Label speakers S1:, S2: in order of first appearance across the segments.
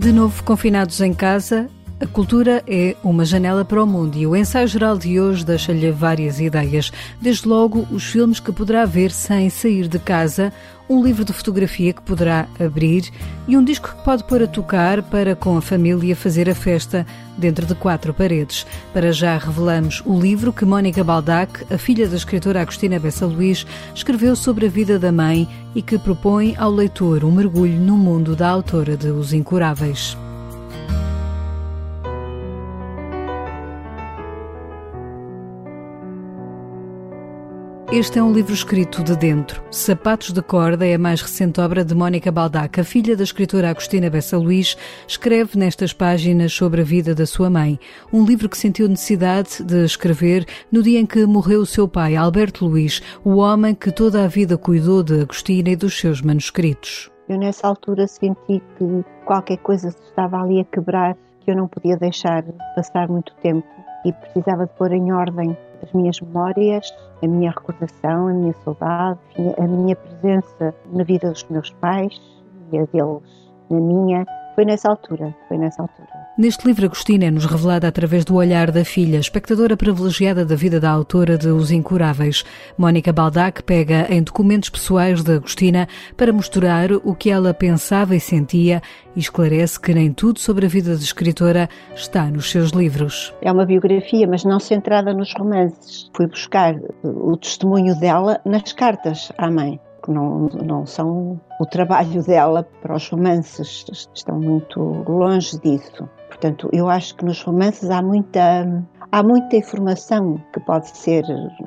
S1: De novo confinados em casa, a cultura é uma janela para o mundo e o ensaio geral de hoje deixa-lhe várias ideias. Desde logo, os filmes que poderá ver sem sair de casa, um livro de fotografia que poderá abrir e um disco que pode pôr a tocar para, com a família, fazer a festa dentro de quatro paredes. Para já revelamos o livro que Mónica Baldac, a filha da escritora Agostina Bessa Luís, escreveu sobre a vida da mãe e que propõe ao leitor um mergulho no mundo da autora de Os Incuráveis. Este é um livro escrito de dentro. Sapatos de Corda é a mais recente obra de Mónica Baldac. A filha da escritora Agostina Bessa Luís escreve nestas páginas sobre a vida da sua mãe. Um livro que sentiu necessidade de escrever no dia em que morreu o seu pai, Alberto Luís, o homem que toda a vida cuidou de Agostina e dos seus manuscritos.
S2: Eu nessa altura senti que qualquer coisa se estava ali a quebrar, que eu não podia deixar passar muito tempo e precisava de pôr em ordem as minhas memórias, a minha recordação, a minha saudade, a minha presença na vida dos meus pais e a deles na minha. Foi nessa altura, foi nessa altura.
S1: Neste livro, Agostina é-nos revelada através do olhar da filha, espectadora privilegiada da vida da autora de Os Incuráveis. Mónica Baldac pega em documentos pessoais de Agostina para mostrar o que ela pensava e sentia e esclarece que nem tudo sobre a vida de escritora está nos seus livros.
S2: É uma biografia, mas não centrada nos romances. Fui buscar o testemunho dela nas cartas à mãe que não, não são o trabalho dela para os romances, estão muito longe disso. Portanto, eu acho que nos romances há muita há muita informação que pode ser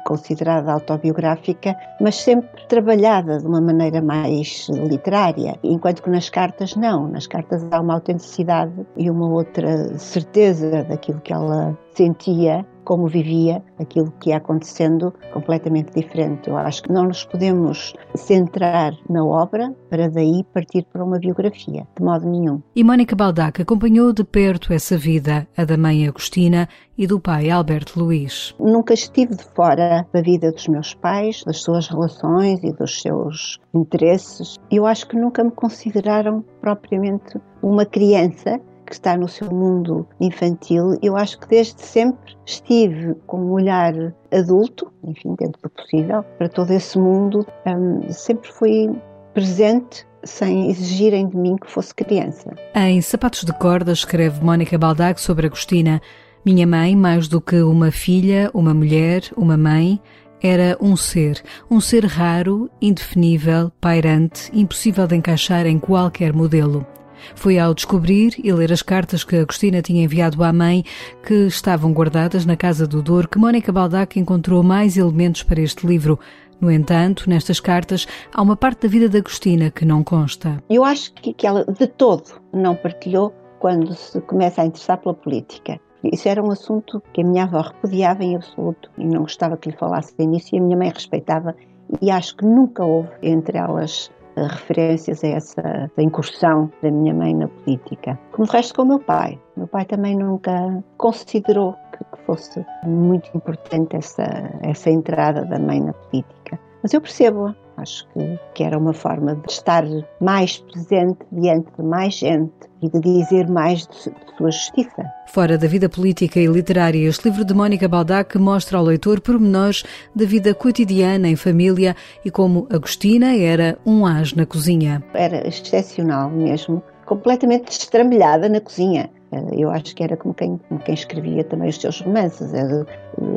S2: considerada autobiográfica, mas sempre trabalhada de uma maneira mais literária, enquanto que nas cartas não. Nas cartas há uma autenticidade e uma outra certeza daquilo que ela sentia como vivia aquilo que ia acontecendo completamente diferente. Eu acho que não nos podemos centrar na obra para daí partir para uma biografia, de modo nenhum.
S1: E Mónica Baldac acompanhou de perto essa vida, a da mãe Agostina e do pai Alberto Luís.
S2: Nunca estive de fora da vida dos meus pais, das suas relações e dos seus interesses. Eu acho que nunca me consideraram propriamente uma criança que está no seu mundo infantil, eu acho que desde sempre estive com um olhar adulto, enfim, dentro do possível, para todo esse mundo, um, sempre fui presente sem exigirem de mim que fosse criança.
S1: Em Sapatos de Corda escreve Mónica Baldac sobre Agostina. Minha mãe, mais do que uma filha, uma mulher, uma mãe, era um ser, um ser raro, indefinível, pairante, impossível de encaixar em qualquer modelo. Foi ao descobrir e ler as cartas que Agostina tinha enviado à mãe, que estavam guardadas na casa do Douro, que Mónica Baldac encontrou mais elementos para este livro. No entanto, nestas cartas há uma parte da vida de Agostina que não consta.
S2: Eu acho que, que ela de todo não partilhou quando se começa a interessar pela política. Isso era um assunto que a minha avó repudiava em absoluto e não gostava que lhe falasse nisso e a minha mãe respeitava e acho que nunca houve entre elas referências a essa incursão da minha mãe na política. Como de resto com o meu pai. O meu pai também nunca considerou que, fosse muito importante essa, essa entrada da mãe na política. Mas eu percebo-a. Acho que, que era uma forma de estar mais presente diante de mais gente e de dizer mais de, de sua justiça.
S1: Fora da vida política e literária, este livro de Mónica Baldac mostra ao leitor pormenores da vida cotidiana em família e como Agostina era um as na cozinha.
S2: Era excepcional mesmo, completamente estrambelhada na cozinha. Eh, eu acho que era como quem, como quem escrevia também os seus romances. Eh,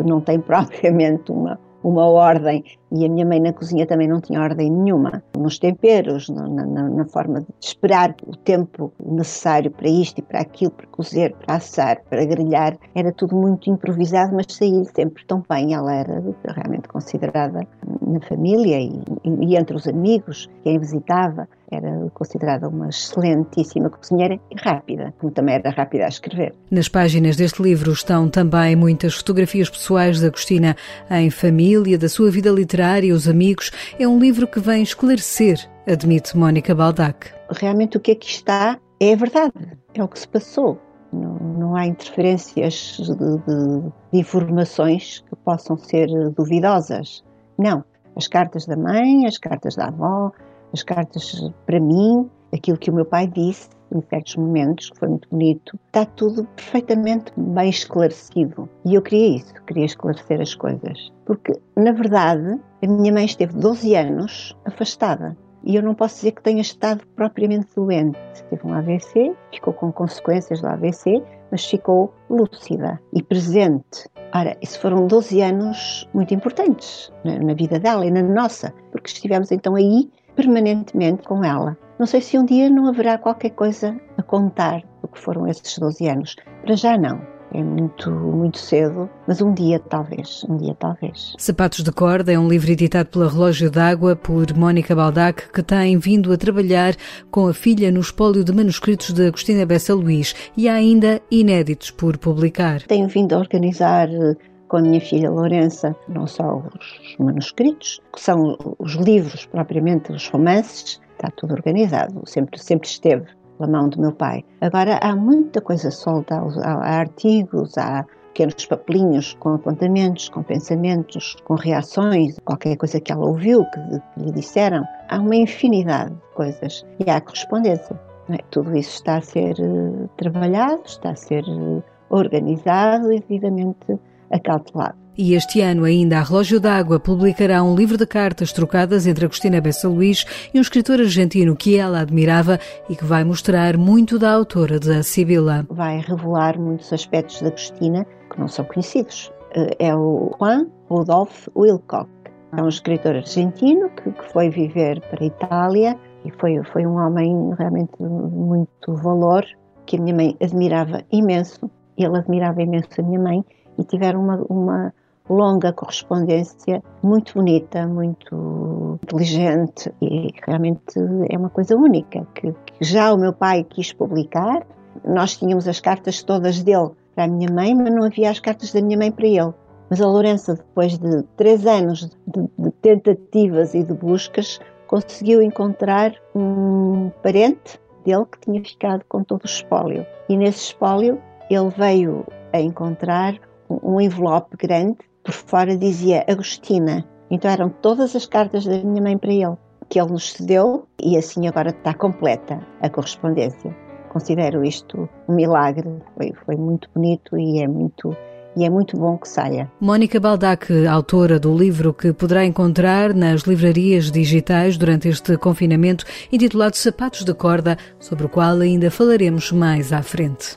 S2: não tem propriamente uma, uma ordem e a minha mãe na cozinha também não tinha ordem nenhuma nos temperos, na, na, na, forma de esperar o tempo necessário para isto e para aquilo, para cozer, para assar, para grelhar, era tudo muito improvisado, mas saía sempre tão bem. Ela era realmente considerada na família e, e entre os amigos, quem visitava, era considerada uma excelentíssima cozinheira e rápida, como também era rápida a escrever.
S1: Nas páginas deste livro estão também muitas fotografias pessoais de Agostina em família, da sua vida literária, os amigos. É um livro que vem esclarecer, admite Mónica Baldac.
S2: Realmente o que aqui está é a verdade, é o que se passou. Não, não há interferências de, de, de informações que possam ser duvidosas. Não. As cartas da mãe, as cartas da avó, as cartas para mim aquilo que o meu pai disse em certos momentos, que foi muito bonito, está tudo perfeitamente bem esclarecido. E eu queria isso, queria esclarecer as coisas. Porque, na verdade, a minha mãe esteve 12 anos afastada. E eu não posso dizer que tenha estado propriamente doente. Teve um AVC, ficou com consequências do AVC, mas ficou lúcida e presente. Ora, isso foram 12 anos muito importantes na, na vida dela e na nossa, porque estivemos então aí permanentemente com ela. Não sei se um dia não haverá qualquer coisa a contar do que foram esses 12 anos. Para já não. É muito, muito cedo, mas um dia talvez, um dia talvez.
S1: Sapatos de Corda é um livro editado pela Relógio d'Água por Mónica Baldac, que tem vindo a trabalhar com a filha no espólio de manuscritos de Agostina Bessa Luís e há ainda inéditos por publicar.
S2: Tenho vindo a organizar eh, com a minha filha Lourença, não só os manuscritos, que são os livros propriamente, os romances, está tudo organizado, sempre, sempre esteve pela mão do meu pai. Agora há muita coisa solta, há, artigos, há pequenos papelinhos com apontamentos, com pensamentos, com reações, qualquer coisa que ela ouviu, que, lhe disseram. Há uma infinidade de coisas e há correspondência. É? Tudo isso está a ser uh, trabalhado, está a ser uh, organizado e devidamente acautelado.
S1: E este ano ainda a Relógio d'Água publicará um livro de cartas trocadas entre Agostina Bessa Luís e um escritor argentino que ela admirava e que vai mostrar muito da autora da Sibila.
S2: Vai revelar muitos aspectos da Agostina que não são conhecidos. Eh, é o Juan Rudolf Wilcock. É um escritor argentino que, que foi viver para a Itália e foi, foi um homem realmente de muito valor, que a minha mãe admirava imenso. Ele admirava imenso a minha mãe e tiveram uma, uma longa correspondência, muito bonita, muito inteligente e realmente é uma coisa única que, que, já o meu pai quis publicar. Nós tínhamos as cartas todas dele para a minha mãe, mas não havia as cartas da minha mãe para ele. Mas a Lourença, depois de três anos de, de tentativas e de buscas, conseguiu encontrar um parente dele que tinha ficado com todo o espólio. E nesse espólio ele veio a encontrar um envelope grande por fora dizia Agostina. Então eram todas as cartas da minha mãe para ele, que ele nos cedeu e assim agora está completa a correspondência. Considero isto um milagre, foi, foi muito bonito e é muito e é muito bom que saia.
S1: Mónica Baldac, autora do livro que poderá encontrar nas livrarias digitais durante este confinamento, intitulado Sapatos de Corda, sobre o qual ainda falaremos mais à frente.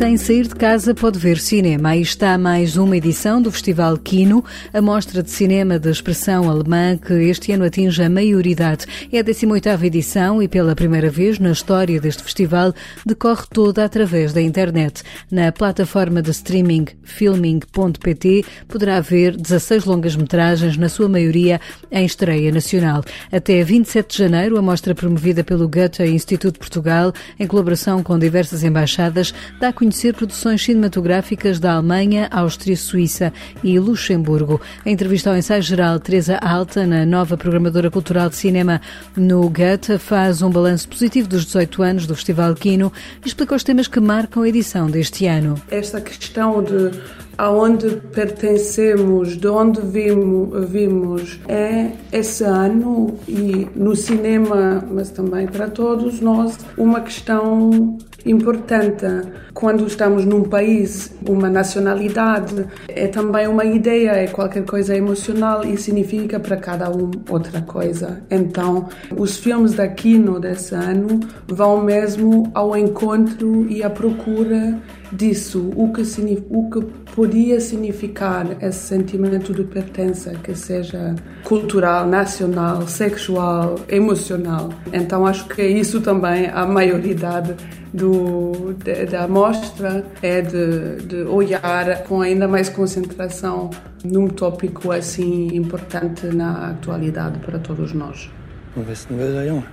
S1: Sem sair de casa pode ver cinema. Aí está mais uma edição do Festival Kino, a mostra de cinema de expressão alemã que este ano atinge a maioridade. É a 18ª edição e pela primeira vez na história deste festival decorre toda através da internet. Na plataforma de streaming filming.pt poderá ver 16 longas-metragens, na sua maioria em estreia nacional. Até 27 de janeiro, a mostra promovida pelo Goethe Instituto de Portugal, em colaboração com diversas embaixadas, dá a conhecer produções cinematográficas da Alemanha, Áustria, Suíça e Luxemburgo. A entrevista ao ensaio geral Teresa Alta, na nova programadora cultural de cinema no Goethe, faz um balanço positivo dos 18 anos do Festival Quino e explica os temas que marcam a edição deste ano.
S3: Esta questão de aonde pertencemos, de onde vimos, vimos, é esse ano e no cinema, mas também para todos nós, uma questão importante. Quando estamos num país, uma nacionalidade, é também uma ideia, é qualquer coisa emocional e significa para cada um outra coisa. Então, os filmes da Kino desse ano vão mesmo ao encontro e à procura disso, o que, o que podia significar esse sentimento de pertença, que seja cultural, nacional, sexual, emocional. Então acho que isso também a maioridade do, de, da mostra é de, de olhar com ainda mais concentração num tópico assim importante na atualidade para todos nós.
S4: Am besten will der Junge.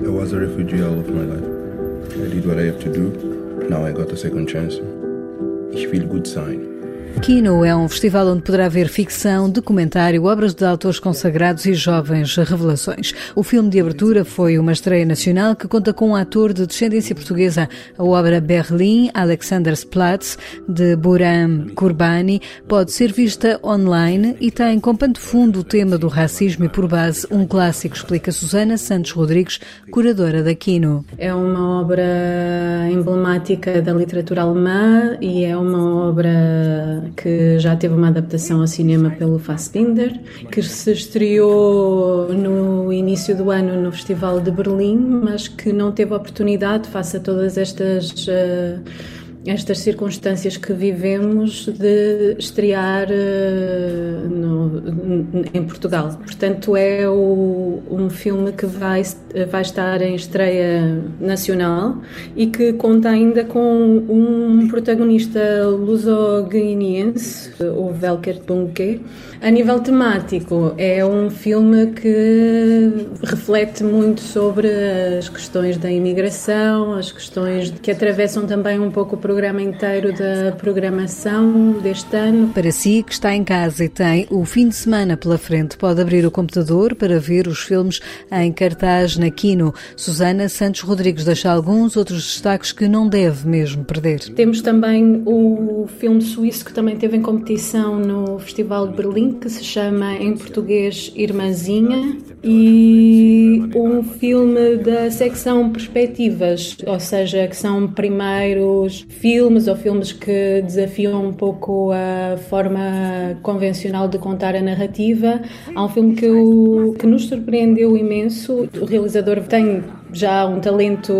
S4: I was a refugee all of my life. I did what I have to do. Now I got a second chance. Ich will gut sein.
S1: Kino é um festival onde poderá ver ficção, documentário, obras de autores consagrados e jovens revelações. O filme de abertura foi uma estreia nacional que conta com um ator de descendência portuguesa. A obra Berlim, Alexandersplatz, de Buram Kurbani, pode ser vista online e tem como pano de fundo o tema do racismo e por base um clássico, explica Susana Santos Rodrigues, curadora da Kino.
S5: É uma obra emblemática da literatura alemã e é uma obra que já teve uma adaptação ao cinema pelo Fassbinder, que se estreou no início do ano no Festival de Berlim, mas que não teve oportunidade, face a todas estas. Uh, estas circunstâncias que vivemos de estrear uh, no, em Portugal. Portanto, é o, um filme que vai, vai estar em estreia nacional e que conta ainda com um protagonista luso-guineense, o Velker Bunke. A nível temático, é um filme que reflete muito sobre as questões da imigração, as questões que atravessam também um pouco o programa inteiro da programação deste ano.
S1: Para si, que está em casa e tem o fim de semana pela frente, pode abrir o computador para ver os filmes em cartaz na Kino. Susana Santos Rodrigues deixa alguns outros destaques que não deve mesmo perder.
S5: Temos também o filme suíço que também teve em competição no Festival de Berlim, que se chama em português Irmãzinha, e um filme da secção Perspectivas, ou seja, que são primeiros filmes ou filmes que desafiam um pouco a forma convencional de contar a narrativa. Há um filme que, o, que nos surpreendeu imenso. O realizador tem já um talento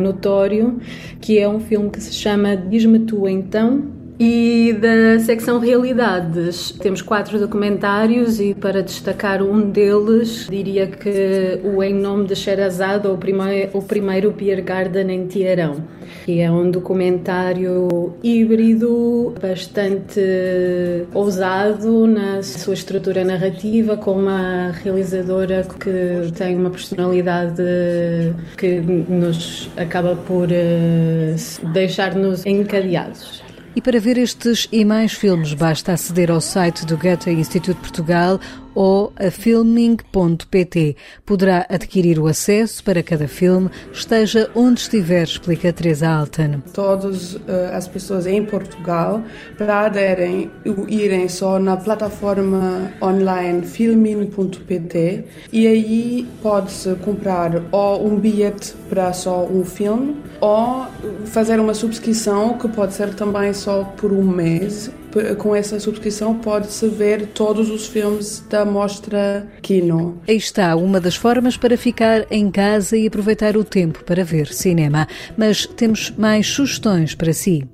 S5: notório, que é um filme que se chama Diz-me Tu Então, e da secção Realidades temos quatro documentários e para destacar um deles diria que o Em Nome de Sherazade, ou o o primeiro Beer Garden em Tiarão, que é um documentário híbrido bastante ousado na sua estrutura narrativa, com uma realizadora que tem uma personalidade que nos acaba por eh, deixar-nos encadeados.
S1: E para ver estes e mais filmes, basta aceder ao site do Goethe Instituto Portugal ou a filming.pt. Poderá adquirir o acesso para cada filme, esteja onde estiver, explica Teresa Alten.
S3: Todas uh, as pessoas em Portugal, para aderem, irem só na plataforma online filming.pt e aí pode-se comprar ou um bilhete para só um filme ou fazer uma subscrição que pode ser também só por um mês com essa subscrição pode-se ver todos os filmes da mostra Kino.
S1: Aí está uma das formas para ficar em casa e aproveitar o tempo para ver cinema. Mas temos mais sugestões para si.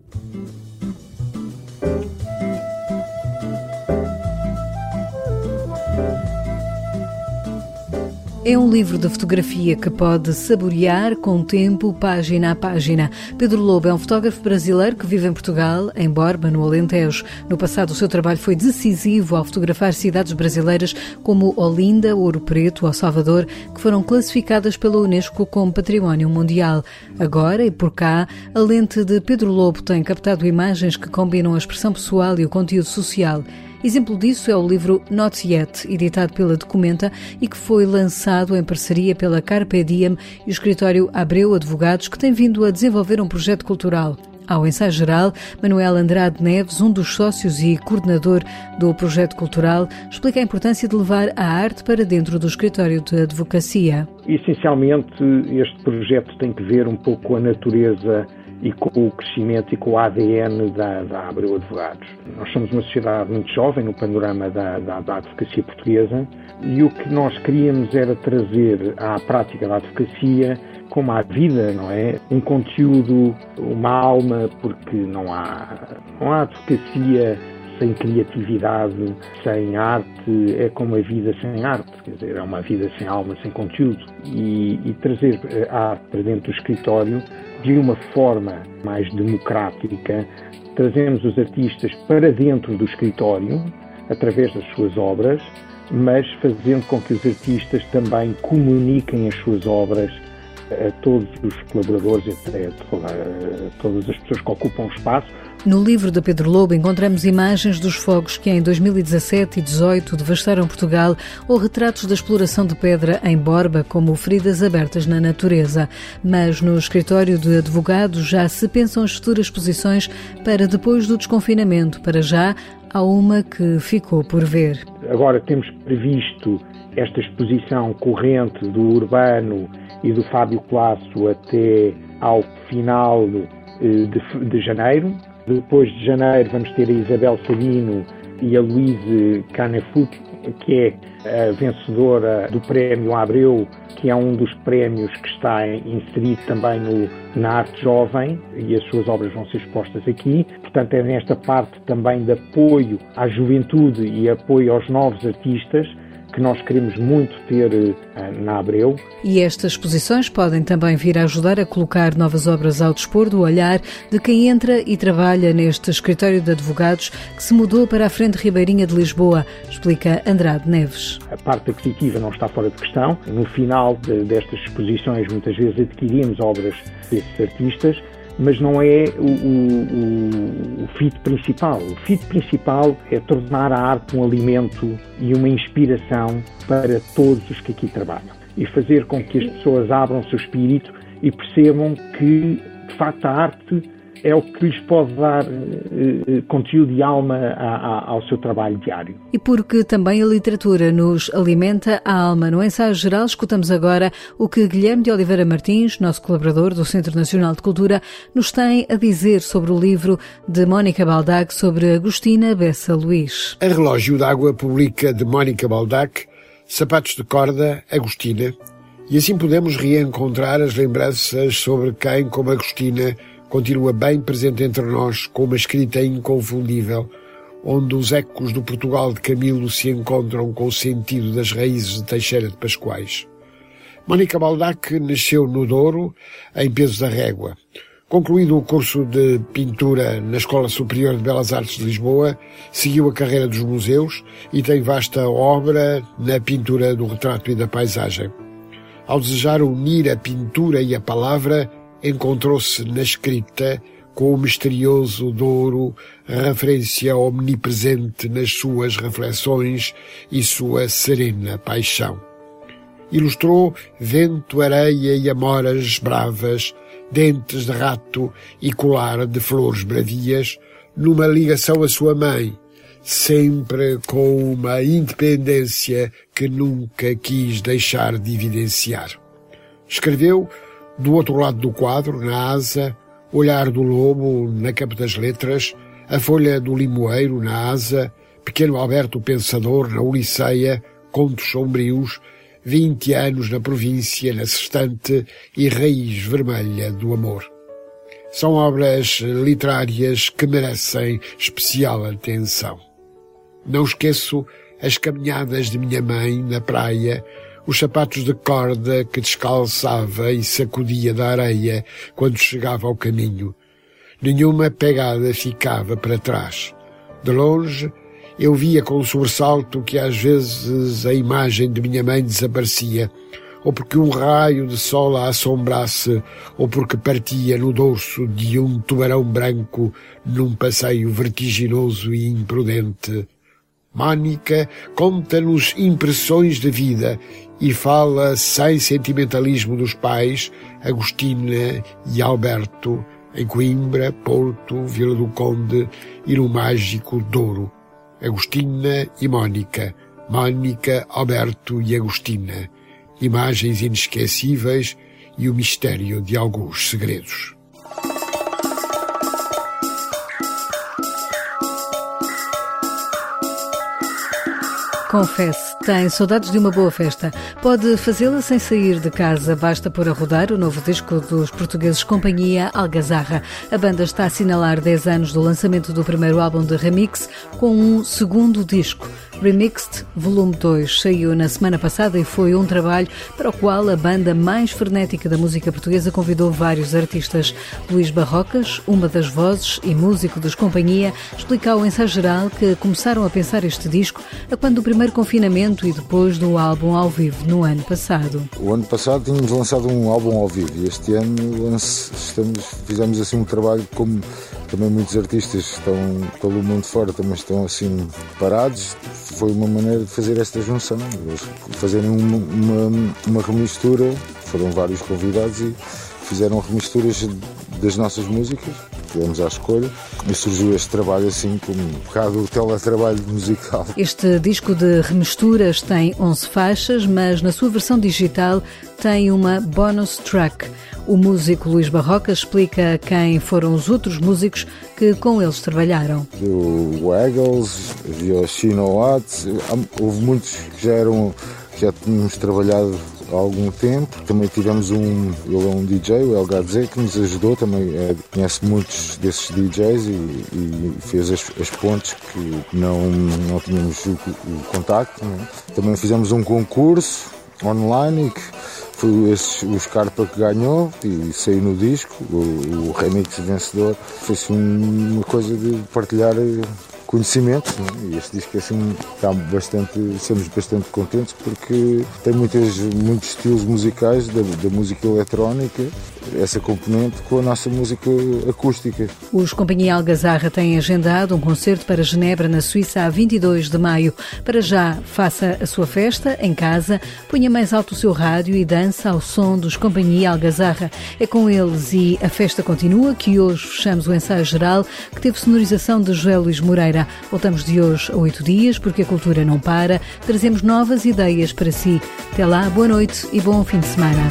S1: É um livro de fotografia que pode saborear com o tempo, página a página. Pedro Lobo é um fotógrafo brasileiro que vive em Portugal, em Borba, no Alentejo. No passado, o seu trabalho foi decisivo ao fotografar cidades brasileiras como Olinda, Ouro Preto ou Salvador, que foram classificadas pela Unesco como Património Mundial. Agora, e por cá, a lente de Pedro Lobo tem captado imagens que combinam a expressão pessoal e o conteúdo social. Exemplo disso é o livro Not Yet, editado pela Documenta e que foi lançado em parceria pela Carpe Diem e o escritório Abreu Advogados, que tem vindo a desenvolver um projeto cultural. Ao ensaio geral, Manuel Andrade Neves, um dos sócios e coordenador do projeto cultural, explica a importância de levar a arte para dentro do escritório de advocacia.
S6: Essencialmente, este projeto tem que ver um pouco com a natureza e com o crescimento e com o ADN da, da Abreu Advogados. Nós somos uma sociedade muito jovem no panorama da, da, da advocacia portuguesa e o que nós queríamos era trazer à prática da advocacia como à vida, não é? Um conteúdo, uma alma, porque não há, não há advocacia sem criatividade, sem arte, é como a vida sem arte, quer dizer, é uma vida sem alma, sem conteúdo. E, e trazer a arte para dentro do escritório de uma forma mais democrática, trazemos os artistas para dentro do escritório, através das suas obras, mas fazendo com que os artistas também comuniquem as suas obras a todos os colaboradores, a, todas as pessoas que ocupam o espaço,
S1: No livro de Pedro Lobo encontramos imagens dos fogos que em 2017 e 2018 devastaram Portugal ou retratos da exploração de pedra em Borba como feridas abertas na natureza. Mas no escritório de advogados já se pensam as futuras posições para depois do desconfinamento. Para já, há uma que ficou por ver.
S6: Agora temos previsto esta exposição corrente do Urbano e do Fábio Colasso até ao final de, de, de janeiro. Depois de janeiro vamos ter a Isabel Sabino e a Luíse Canefut, que é a vencedora do Prémio Abreu, que é um dos prémios que está inserido também no, na arte jovem, e as suas obras vão ser expostas aqui. Portanto, é nesta parte também de apoio à juventude e apoio aos novos artistas que nós queremos muito ter uh, na Abreu.
S1: E estas exposições podem também vir a ajudar a colocar novas obras ao dispor do olhar de quem entra e trabalha neste escritório de advogados que se mudou para a Frente Ribeirinha de Lisboa, explica Andrade Neves.
S6: A parte aquisitiva não está fora de questão. No final de, destas exposições, muitas vezes adquirimos obras desses artistas mas não é o, o, o fit principal. O fit principal é tornar a arte um alimento e uma inspiração para todos os que aqui trabalham e fazer com que as pessoas abram o seu espírito e percebam que, de facto, a arte é o que lhes pode dar uh, conteúdo e alma a, a, ao seu trabalho diário.
S1: E porque também a literatura nos alimenta a alma. No ensaio geral, escutamos agora o que Guilherme de Oliveira Martins, nosso colaborador do Centro Nacional de Cultura, nos tem a dizer sobre o livro de Mónica Baldac sobre Agostina Bessa Luís.
S7: A Relógio d'Água publica de Mónica Baldac Sapatos de Corda, Agostina, e assim podemos reencontrar as lembranças sobre quem, como Agostina, continua bem presente entre nós com uma escrita inconfundível, onde os ecos do Portugal de Camilo se encontram com o sentido das raízes de Teixeira de Pascoais. Mónica Baldac nasceu no Douro, em Peso da Régua. Concluído o curso de pintura na Escola Superior de Belas Artes de Lisboa, seguiu a carreira dos museus e tem vasta obra na pintura do retrato e da paisagem. Ao desejar unir a pintura e a palavra, encontrou-se na escrita com o misterioso Douro, referência omnipresente nas suas reflexões e sua serena paixão. Ilustrou vento, areia e amoras bravas, dentes de rato e colar de flores bravias, numa ligação à sua mãe, sempre com uma independência que nunca quis deixar de evidenciar. Escreveu do outro lado do quadro, na asa, Olhar do Lobo, na capa das letras, A Folha do Limoeiro, na asa, Pequeno Alberto Pensador, na Uliceia, Contos Sombrios, Vinte anos na província, na Sextante e Raiz Vermelha do Amor. São obras literárias que merecem especial atenção. Não esqueço as caminhadas de minha mãe na praia, os sapatos de corda que descalçava e sacudia da areia quando chegava ao caminho. Nenhuma pegada ficava para trás. De longe, eu via com um sobressalto que às vezes a imagem de minha mãe desaparecia, ou porque um raio de sol a assombrasse, ou porque partia no dorso de um tubarão branco num passeio vertiginoso e imprudente. Mônica conta-nos impressões da vida e fala sem sentimentalismo dos pais, Agostina e Alberto, em Coimbra, Porto, Vila do Conde e no mágico Douro. Agostina e Mônica, Mônica, Alberto e Agostina. Imagens inesquecíveis e o mistério de alguns segredos.
S1: Confesse, tem saudades de uma boa festa. Pode fazê-la sem sair de casa. Basta pôr a rodar o novo disco dos portugueses Companhia Algazarra. A banda está a assinalar 10 anos do lançamento do primeiro álbum de remix com um segundo disco. Remixed Volume 2 saiu na semana passada e foi um trabalho para o qual a banda mais frenética da música portuguesa convidou vários artistas. Luís Barrocas, uma das vozes e músico dos Companhia, explica ao ensaio geral que começaram a pensar este disco a quando do primeiro confinamento e depois do álbum ao vivo no ano passado.
S8: O ano passado tínhamos lançado um álbum ao vivo e este ano estamos, fizemos assim um trabalho como também muitos artistas estão pelo mundo fora, também estão assim parados. Foi uma maneira de fazer esta junção, fazerem uma, uma, uma remistura. Foram vários convidados e fizeram remisturas das nossas músicas, tivemos à escolha e surgiu este trabalho assim como um bocado o teletrabalho musical.
S1: Este disco de remisturas tem 11 faixas, mas na sua versão digital tem uma bonus track. O músico Luís Barroca explica quem foram os outros músicos que com eles trabalharam.
S8: O Waggles, o Chino Watts, houve muitos que já eram já tínhamos trabalhado há algum tempo. Também tivemos um, ele é um DJ, o El que nos ajudou, também é, conhece muitos desses DJs e, e fez as, as, pontes que não, não tínhamos o, o contacto. É? Também fizemos um concurso online que foi esse, o Scarpa que ganhou e saiu no disco, o, o remix vencedor. Fez uma coisa de partilhar conhecimento né? e este disco assim está bastante, estamos bastante contentes porque tem muitas, muitos estilos musicais da, da música eletrónica essa componente com a nossa música acústica.
S1: Os Companhia Algazarra têm agendado um concerto para Genebra, na Suíça, a 22 de maio. Para já, faça a sua festa em casa, ponha mais alto o seu rádio e dança ao som dos Companhia Algazarra. É com eles e a festa continua que hoje fechamos o ensaio geral que teve sonorização de José Luís Moreira. Voltamos de hoje a oito dias porque a cultura não para. Trazemos novas ideias para si. Até lá, boa noite e bom fim de semana.